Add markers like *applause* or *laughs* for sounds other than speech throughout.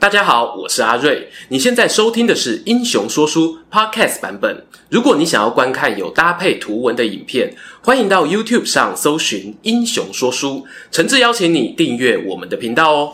大家好，我是阿瑞。你现在收听的是《英雄说书》Podcast 版本。如果你想要观看有搭配图文的影片，欢迎到 YouTube 上搜寻《英雄说书》，诚挚邀请你订阅我们的频道哦。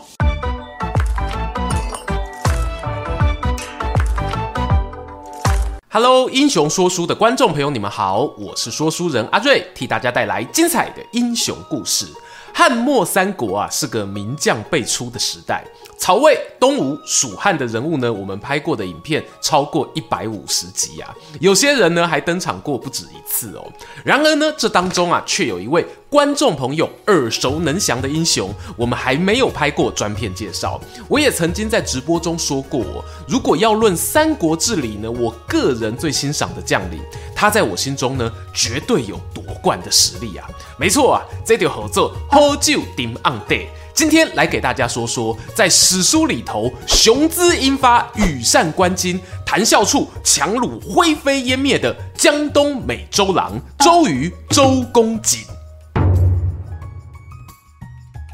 Hello，英雄说书的观众朋友，你们好，我是说书人阿瑞，替大家带来精彩的英雄故事。汉末三国啊，是个名将辈出的时代。曹魏、东吴、蜀汉的人物呢，我们拍过的影片超过一百五十集啊，有些人呢还登场过不止一次哦。然而呢，这当中啊，却有一位观众朋友耳熟能详的英雄，我们还没有拍过专片介绍。我也曾经在直播中说过，如果要论三国志里呢，我个人最欣赏的将领，他在我心中呢，绝对有夺冠的实力啊。没错啊，这条合作好久顶 on day。今天来给大家说说，在史书里头雄姿英发、羽扇纶巾、谈笑处强虏灰飞烟灭的江东美周郎周瑜周公瑾。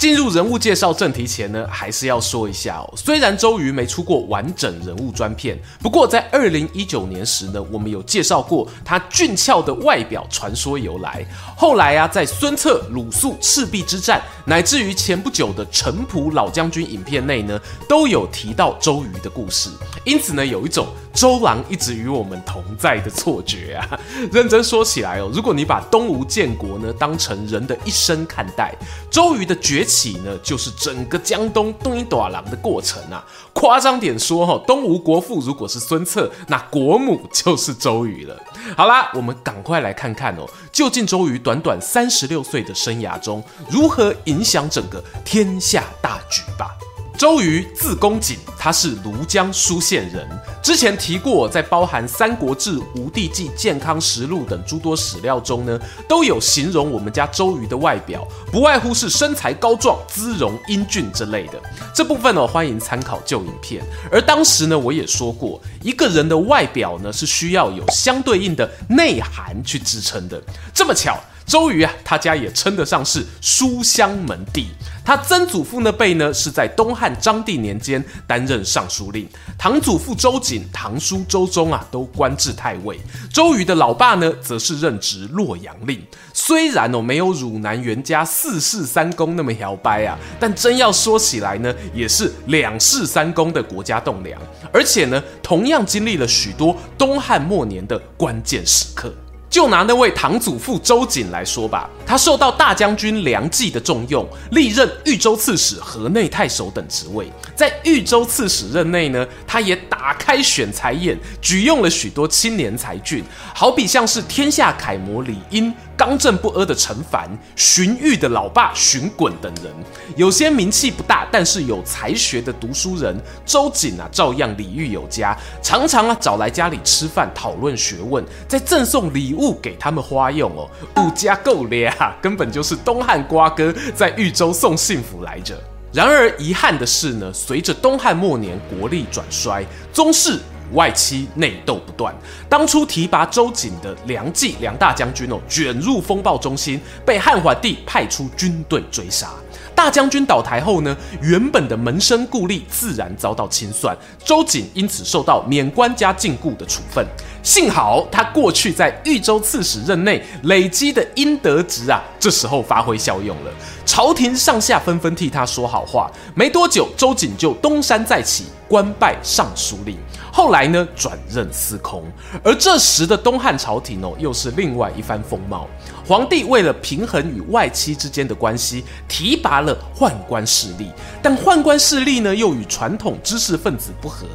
进入人物介绍正题前呢，还是要说一下哦。虽然周瑜没出过完整人物专片，不过在二零一九年时呢，我们有介绍过他俊俏的外表传说由来。后来啊，在孙策、鲁肃、赤壁之战，乃至于前不久的程普老将军影片内呢，都有提到周瑜的故事。因此呢，有一种周郎一直与我们同在的错觉啊。*laughs* 认真说起来哦，如果你把东吴建国呢当成人的一生看待，周瑜的崛起起呢就是整个江东东一短郎的过程啊。夸张点说哈，东吴国父如果是孙策，那国母就是周瑜了。好啦，我们赶快来看看哦，究竟周瑜短短三十六岁的生涯中，如何影响整个天下大局吧。周瑜字公瑾，他是庐江舒县人。之前提过，在包含《三国志》《吴地记》《健康实录》等诸多史料中呢，都有形容我们家周瑜的外表，不外乎是身材高壮、姿容英俊之类的。这部分呢，欢迎参考旧影片。而当时呢，我也说过，一个人的外表呢，是需要有相对应的内涵去支撑的。这么巧。周瑜啊，他家也称得上是书香门第。他曾祖父那辈呢，是在东汉章帝年间担任尚书令；堂祖父周瑾、堂叔周忠啊，都官至太尉。周瑜的老爸呢，则是任职洛阳令。虽然哦，没有汝南袁家四世三公那么摇摆啊，但真要说起来呢，也是两世三公的国家栋梁。而且呢，同样经历了许多东汉末年的关键时刻。就拿那位堂祖父周瑾来说吧，他受到大将军梁冀的重用，历任豫州刺史、河内太守等职位。在豫州刺史任内呢，他也打开选才眼，举用了许多青年才俊，好比像是天下楷模李英。刚正不阿的陈蕃、荀彧的老爸荀滚等人，有些名气不大，但是有才学的读书人，周瑾啊，照样礼遇有加，常常啊找来家里吃饭讨论学问，再赠送礼物给他们花用哦，物价够咧啊，根本就是东汉瓜哥在豫州送幸福来着。然而遗憾的是呢，随着东汉末年国力转衰，宗室。外戚内斗不断，当初提拔周瑾的梁冀梁大将军哦，卷入风暴中心，被汉桓帝派出军队追杀。大将军倒台后呢，原本的门生故吏自然遭到清算，周瑾因此受到免官加禁锢的处分。幸好他过去在豫州刺史任内累积的阴德值啊，这时候发挥效用了，朝廷上下纷纷替他说好话。没多久，周瑾就东山再起，官拜尚书令。后来呢，转任司空。而这时的东汉朝廷哦，又是另外一番风貌。皇帝为了平衡与外戚之间的关系，提拔了宦官势力，但宦官势力呢，又与传统知识分子不合。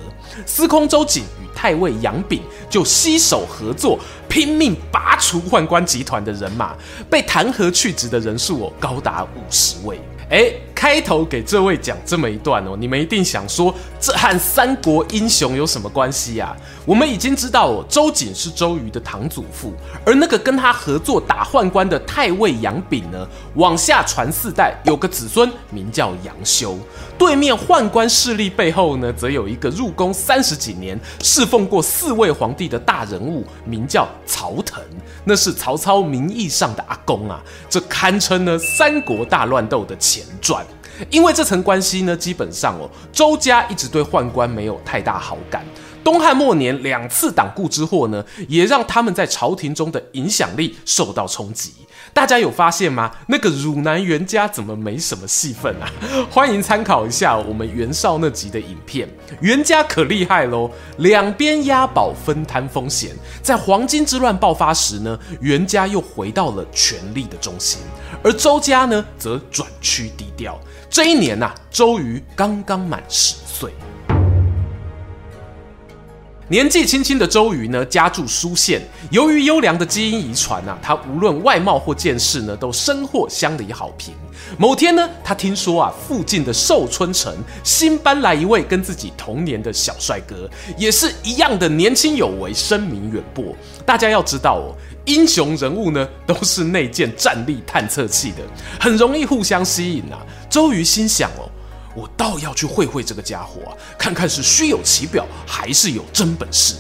司空周瑾与太尉杨炳就携手合作，拼命拔除宦官集团的人马，被弹劾去职的人数哦，高达五十位。哎。开头给这位讲这么一段哦，你们一定想说，这和三国英雄有什么关系呀？我们已经知道哦，周瑾是周瑜的堂祖父，而那个跟他合作打宦官的太尉杨炳呢，往下传四代，有个子孙名叫杨修。对面宦官势力背后呢，则有一个入宫三十几年、侍奉过四位皇帝的大人物，名叫曹腾，那是曹操名义上的阿公啊，这堪称呢三国大乱斗的前传。因为这层关系呢，基本上哦，周家一直对宦官没有太大好感。东汉末年两次党锢之祸呢，也让他们在朝廷中的影响力受到冲击。大家有发现吗？那个汝南袁家怎么没什么戏份啊？*laughs* 欢迎参考一下我们袁绍那集的影片。袁家可厉害喽，两边押宝分摊风险。在黄巾之乱爆发时呢，袁家又回到了权力的中心，而周家呢，则转趋低调。这一年呐、周瑜刚刚满十岁。年纪轻轻的周瑜呢，家住舒县。由于优良的基因遗传啊，他无论外貌或见识呢，都深获乡里好评。某天呢，他听说啊，附近的寿春城新搬来一位跟自己同年的小帅哥，也是一样的年轻有为，声名远播。大家要知道哦，英雄人物呢，都是内建战力探测器的，很容易互相吸引啊。周瑜心想哦。我倒要去会会这个家伙啊，看看是虚有其表还是有真本事。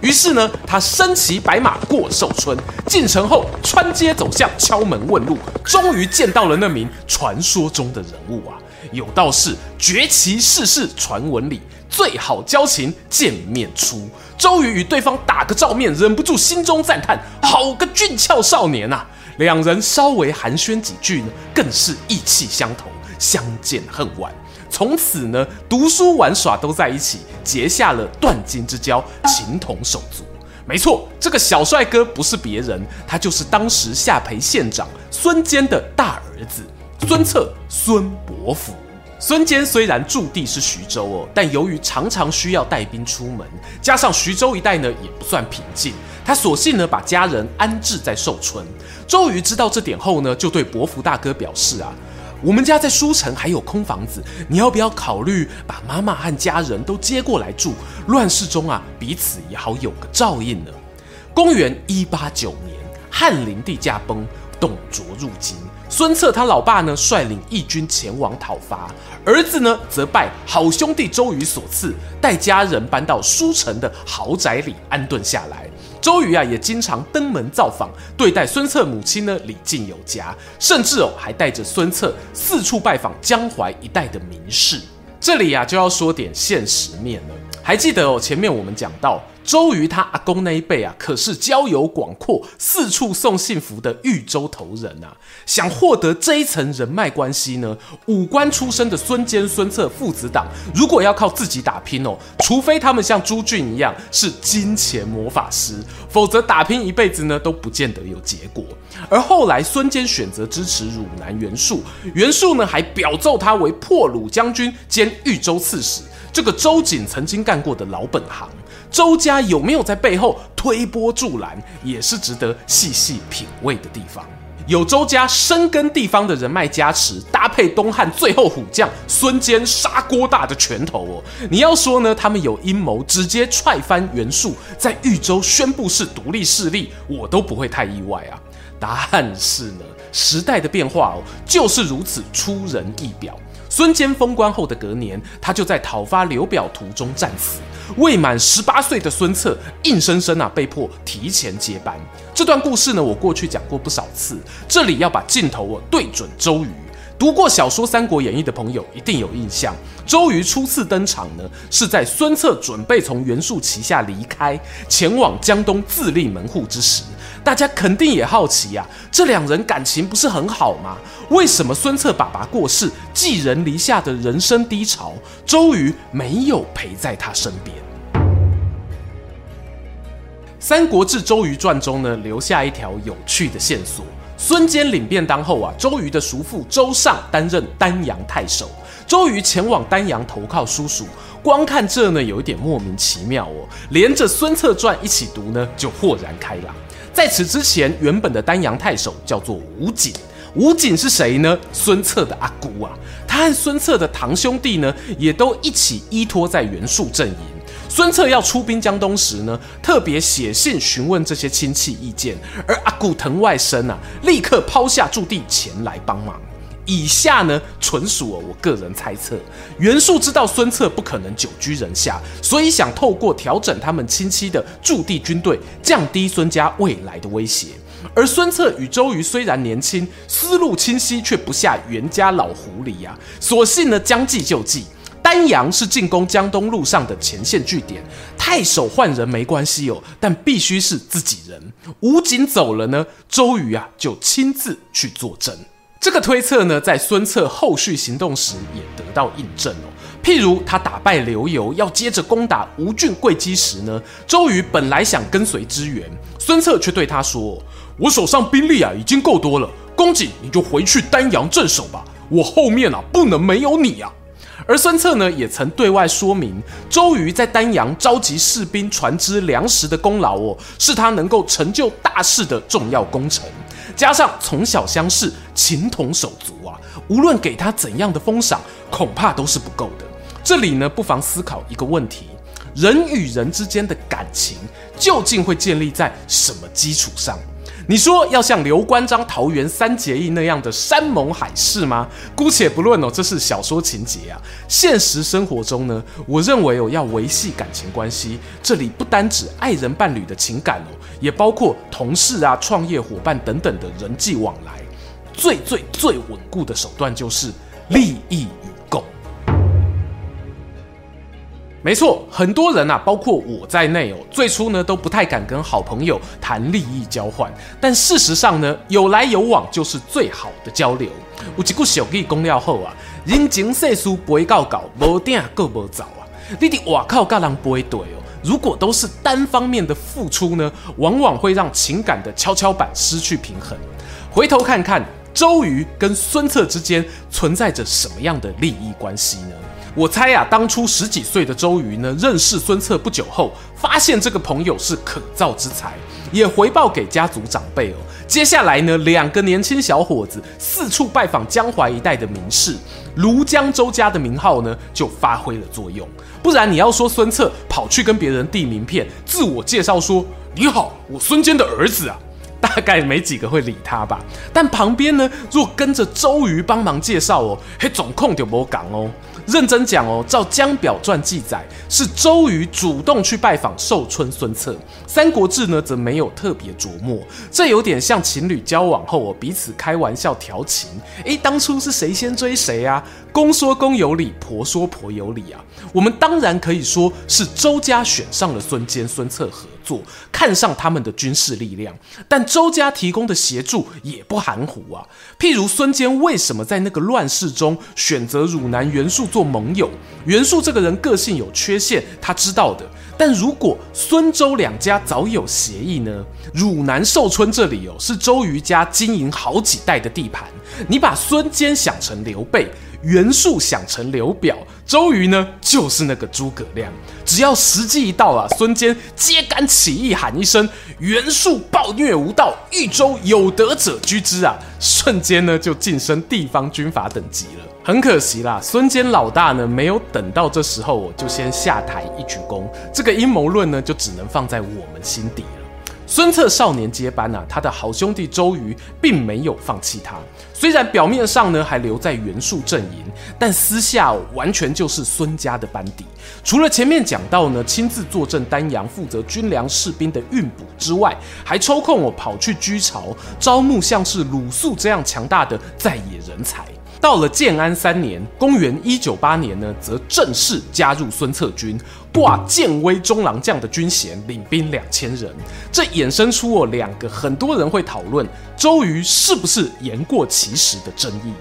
于是呢，他身骑白马过寿春，进城后穿街走巷敲门问路，终于见到了那名传说中的人物啊！有道是绝其世事传闻里，最好交情见面出。周瑜与对方打个照面，忍不住心中赞叹：好个俊俏少年啊！两人稍微寒暄几句呢，更是意气相投，相见恨晚。从此呢，读书玩耍都在一起，结下了断金之交，情同手足。没错，这个小帅哥不是别人，他就是当时下邳县长孙坚的大儿子孙策，孙伯符。孙坚虽然驻地是徐州哦，但由于常常需要带兵出门，加上徐州一带呢也不算平静，他索性呢把家人安置在寿春。周瑜知道这点后呢，就对伯符大哥表示啊。我们家在舒城还有空房子，你要不要考虑把妈妈和家人都接过来住？乱世中啊，彼此也好有个照应呢。公元一八九年，汉灵帝驾崩，董卓入京，孙策他老爸呢率领义军前往讨伐，儿子呢则拜好兄弟周瑜所赐，带家人搬到舒城的豪宅里安顿下来。周瑜啊，也经常登门造访，对待孙策母亲呢礼敬有加，甚至哦还带着孙策四处拜访江淮一带的名士。这里啊就要说点现实面了，还记得哦前面我们讲到。周瑜他阿公那一辈啊，可是交友广阔、四处送幸福的豫州头人啊。想获得这一层人脉关系呢，武官出身的孙坚、孙策父子党，如果要靠自己打拼哦，除非他们像朱俊一样是金钱魔法师，否则打拼一辈子呢都不见得有结果。而后来孙坚选择支持汝南袁术，袁术呢还表奏他为破虏将军兼豫州刺史，这个周瑾曾经干过的老本行。周家有没有在背后推波助澜，也是值得细细品味的地方。有周家深耕地方的人脉加持，搭配东汉最后虎将孙坚砂锅大的拳头哦，你要说呢？他们有阴谋直接踹翻袁术，在豫州宣布是独立势力，我都不会太意外啊。答案是呢，时代的变化哦，就是如此出人意表。孙坚封官后的隔年，他就在讨伐刘表途中战死。未满十八岁的孙策，硬生生啊被迫提前接班。这段故事呢，我过去讲过不少次，这里要把镜头啊对准周瑜。读过小说《三国演义》的朋友一定有印象，周瑜初次登场呢，是在孙策准备从袁术旗下离开，前往江东自立门户之时。大家肯定也好奇呀、啊，这两人感情不是很好吗？为什么孙策爸爸过世，寄人篱下的人生低潮，周瑜没有陪在他身边？《三国志·周瑜传》中呢，留下一条有趣的线索：孙坚领便当后啊，周瑜的叔父周尚担任丹阳太守，周瑜前往丹阳投靠叔叔。光看这呢，有一点莫名其妙哦。连着《孙策传》一起读呢，就豁然开朗。在此之前，原本的丹阳太守叫做吴瑾。吴瑾是谁呢？孙策的阿姑啊。他和孙策的堂兄弟呢，也都一起依托在袁术阵营。孙策要出兵江东时呢，特别写信询问这些亲戚意见，而阿古藤外甥啊，立刻抛下驻地前来帮忙。以下呢，纯属我个人猜测。袁术知道孙策不可能久居人下，所以想透过调整他们亲戚的驻地军队，降低孙家未来的威胁。而孙策与周瑜虽然年轻，思路清晰，却不下袁家老狐狸呀、啊。索性呢，将计就计。丹阳是进攻江东路上的前线据点，太守换人没关系哦，但必须是自己人。吴瑾走了呢，周瑜啊就亲自去坐镇。这个推测呢，在孙策后续行动时也得到印证哦。譬如他打败刘繇，要接着攻打吴郡会稽时呢，周瑜本来想跟随支援，孙策却对他说：“我手上兵力啊已经够多了，公瑾你就回去丹阳镇守吧，我后面啊不能没有你啊。”而孙策呢，也曾对外说明，周瑜在丹阳召集士兵、船只、粮食的功劳哦，是他能够成就大事的重要功臣。加上从小相识，情同手足啊，无论给他怎样的封赏，恐怕都是不够的。这里呢，不妨思考一个问题：人与人之间的感情，究竟会建立在什么基础上？你说要像刘关张桃园三结义那样的山盟海誓吗？姑且不论哦，这是小说情节啊。现实生活中呢，我认为哦，要维系感情关系，这里不单指爱人伴侣的情感哦，也包括同事啊、创业伙伴等等的人际往来。最最最稳固的手段就是利益没错，很多人啊，包括我在内哦，最初呢都不太敢跟好朋友谈利益交换。但事实上呢，有来有往就是最好的交流。有一句俗语讲了后啊，人情世事不会告告，无定够无走啊。你的哇靠，干人不会对哦。如果都是单方面的付出呢，往往会让情感的跷跷板失去平衡。回头看看周瑜跟孙策之间存在着什么样的利益关系呢？我猜呀、啊，当初十几岁的周瑜呢，认识孙策不久后，发现这个朋友是可造之才，也回报给家族长辈哦。接下来呢，两个年轻小伙子四处拜访江淮一带的名士，庐江周家的名号呢，就发挥了作用。不然你要说孙策跑去跟别人递名片，自我介绍说：“你好，我孙坚的儿子啊。” *laughs* 大概没几个会理他吧。但旁边呢，若跟着周瑜帮忙介绍哦，嘿，总控就没讲哦。认真讲哦，照《江表传》记载，是周瑜主动去拜访寿春孙策，《三国志》呢则没有特别琢磨。这有点像情侣交往后哦，彼此开玩笑调情。诶，当初是谁先追谁啊？公说公有理，婆说婆有理啊。我们当然可以说是周家选上了孙坚、孙策和作，看上他们的军事力量，但周家提供的协助也不含糊啊。譬如孙坚为什么在那个乱世中选择汝南袁术做盟友？袁术这个人个性有缺陷，他知道的。但如果孙周两家早有协议呢？汝南寿春这里哦，是周瑜家经营好几代的地盘。你把孙坚想成刘备。袁术想成刘表，周瑜呢就是那个诸葛亮。只要时机一到啊，孙坚揭竿起义，喊一声“袁术暴虐无道，豫州有德者居之”啊，瞬间呢就晋升地方军阀等级了。很可惜啦，孙坚老大呢没有等到这时候，我就先下台一鞠躬。这个阴谋论呢就只能放在我们心底了。孙策少年接班啊，他的好兄弟周瑜并没有放弃他。虽然表面上呢还留在袁术阵营，但私下完全就是孙家的班底。除了前面讲到呢亲自坐镇丹阳，负责军粮士兵的运补之外，还抽空哦跑去居巢，招募像是鲁肃这样强大的在野人才。到了建安三年，公元一九八年呢，则正式加入孙策军，挂建威中郎将的军衔，领兵两千人。这衍生出哦两个很多人会讨论周瑜是不是言过其实的争议。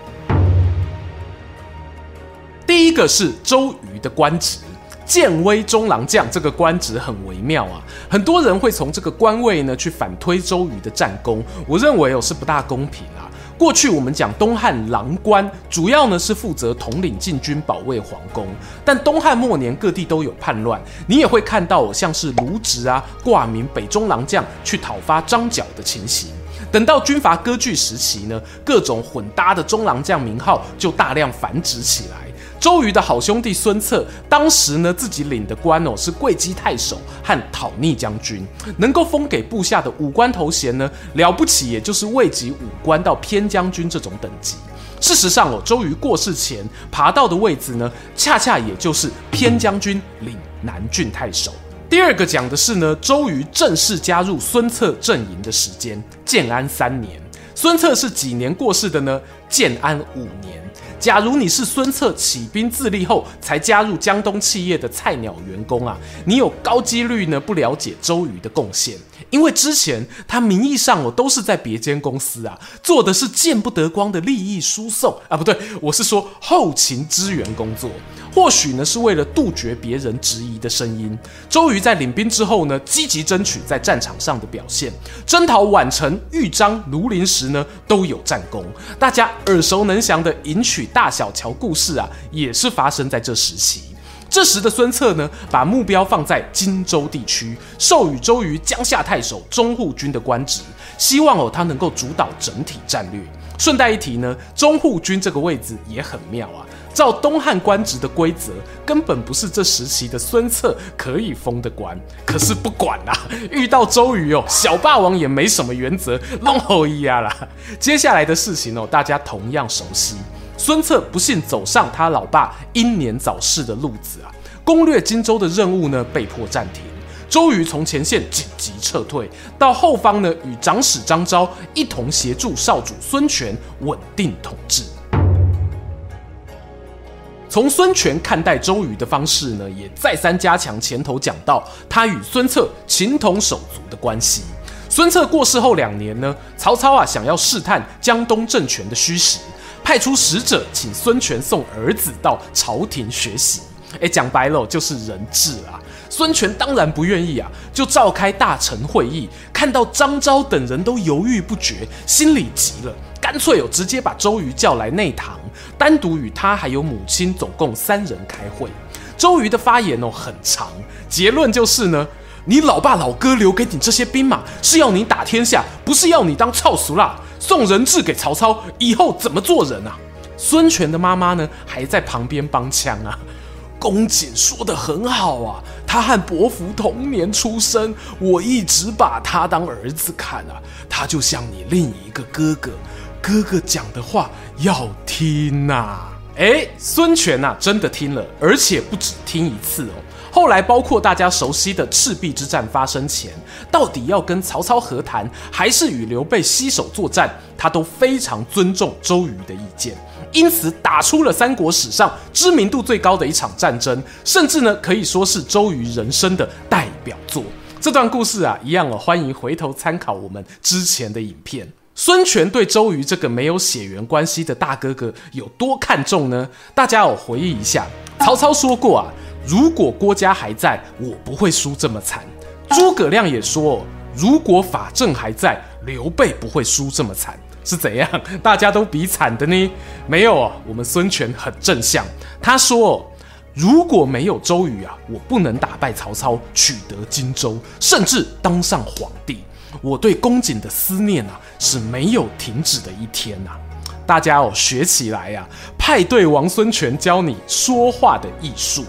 第一个是周瑜的官职，建威中郎将这个官职很微妙啊，很多人会从这个官位呢去反推周瑜的战功，我认为哦是不大公平啊。过去我们讲东汉郎官，主要呢是负责统领禁军、保卫皇宫。但东汉末年各地都有叛乱，你也会看到像是卢植啊挂名北中郎将去讨伐张角的情形。等到军阀割据时期呢，各种混搭的中郎将名号就大量繁殖起来。周瑜的好兄弟孙策，当时呢自己领的官哦是会稽太守和讨逆将军，能够封给部下的武官头衔呢，了不起也就是位级武官到偏将军这种等级。事实上哦，周瑜过世前爬到的位置呢，恰恰也就是偏将军领南郡太守。第二个讲的是呢，周瑜正式加入孙策阵营的时间，建安三年。孙策是几年过世的呢？建安五年。假如你是孙策起兵自立后才加入江东企业的菜鸟员工啊，你有高几率呢不了解周瑜的贡献，因为之前他名义上哦都是在别间公司啊做的是见不得光的利益输送啊，不对，我是说后勤支援工作。或许呢是为了杜绝别人质疑的声音，周瑜在领兵之后呢，积极争取在战场上的表现，征讨宛城、豫章、庐陵时呢都有战功。大家耳熟能详的迎娶大小乔故事啊，也是发生在这时期。这时的孙策呢，把目标放在荆州地区，授予周瑜江夏太守、中护军的官职，希望哦他能够主导整体战略。顺带一提呢，中护军这个位置也很妙啊。照东汉官职的规则，根本不是这时期的孙策可以封的官。可是不管啦，遇到周瑜哦，小霸王也没什么原则，弄后一压啦。接下来的事情哦，大家同样熟悉。孙策不幸走上他老爸英年早逝的路子啊，攻略荆州的任务呢被迫暂停。周瑜从前线紧急撤退，到后方呢与长史张昭一同协助少主孙权稳定统治。从孙权看待周瑜的方式呢，也再三加强前头讲到他与孙策情同手足的关系。孙策过世后两年呢，曹操啊想要试探江东政权的虚实，派出使者请孙权送儿子到朝廷学习。哎，讲白了就是人质啊。孙权当然不愿意啊，就召开大臣会议，看到张昭等人都犹豫不决，心里急了，干脆有直接把周瑜叫来内堂。单独与他还有母亲总共三人开会，周瑜的发言哦很长，结论就是呢，你老爸老哥留给你这些兵马是要你打天下，不是要你当草俗啦。送人质给曹操以后怎么做人啊？孙权的妈妈呢还在旁边帮腔啊，公瑾说得很好啊，他和伯父同年出生，我一直把他当儿子看啊，他就像你另一个哥哥。哥哥讲的话要听呐、啊！哎，孙权呐、啊，真的听了，而且不止听一次哦。后来，包括大家熟悉的赤壁之战发生前，到底要跟曹操和谈，还是与刘备携手作战，他都非常尊重周瑜的意见，因此打出了三国史上知名度最高的一场战争，甚至呢，可以说是周瑜人生的代表作。这段故事啊，一样哦，欢迎回头参考我们之前的影片。孙权对周瑜这个没有血缘关系的大哥哥有多看重呢？大家有回忆一下，曹操说过啊，如果郭嘉还在，我不会输这么惨。诸葛亮也说，如果法正还在，刘备不会输这么惨。是怎样？大家都比惨的呢？没有啊，我们孙权很正向，他说，如果没有周瑜啊，我不能打败曹操，取得荆州，甚至当上皇帝。我对公瑾的思念啊是没有停止的一天呐、啊，大家哦学起来呀、啊，派对王孙权教你说话的艺术。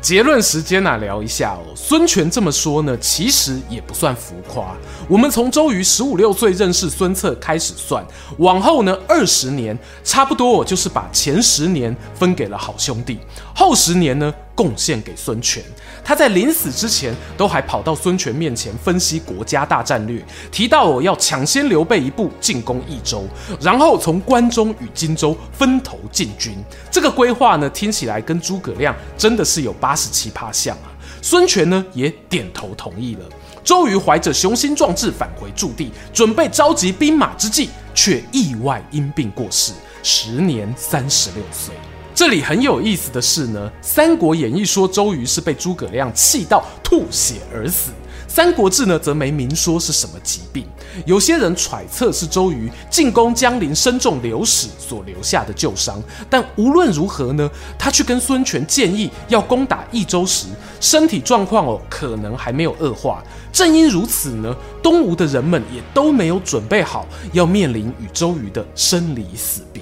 结论时间呢、聊一下哦。孙权这么说呢，其实也不算浮夸。我们从周瑜十五六岁认识孙策开始算，往后呢二十年，差不多我就是把前十年分给了好兄弟，后十年呢贡献给孙权。他在临死之前，都还跑到孙权面前分析国家大战略，提到我要抢先刘备一步进攻益州，然后从关中与荆州分头进军。这个规划呢，听起来跟诸葛亮真的是有八十七趴像啊！孙权呢也点头同意了。周瑜怀着雄心壮志返回驻地，准备召集兵马之际，却意外因病过世，时年三十六岁。这里很有意思的是呢，《三国演义》说周瑜是被诸葛亮气到吐血而死。《三国志》呢，则没明说是什么疾病。有些人揣测是周瑜进攻江陵身中流矢所留下的旧伤。但无论如何呢，他去跟孙权建议要攻打益州时，身体状况哦可能还没有恶化。正因如此呢，东吴的人们也都没有准备好要面临与周瑜的生离死别。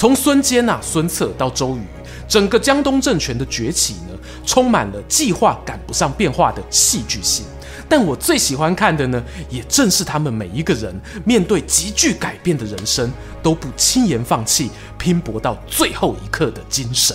从孙坚呐、孙策到周瑜，整个江东政权的崛起呢，充满了计划赶不上变化的戏剧性。但我最喜欢看的呢，也正是他们每一个人面对急剧改变的人生，都不轻言放弃、拼搏到最后一刻的精神。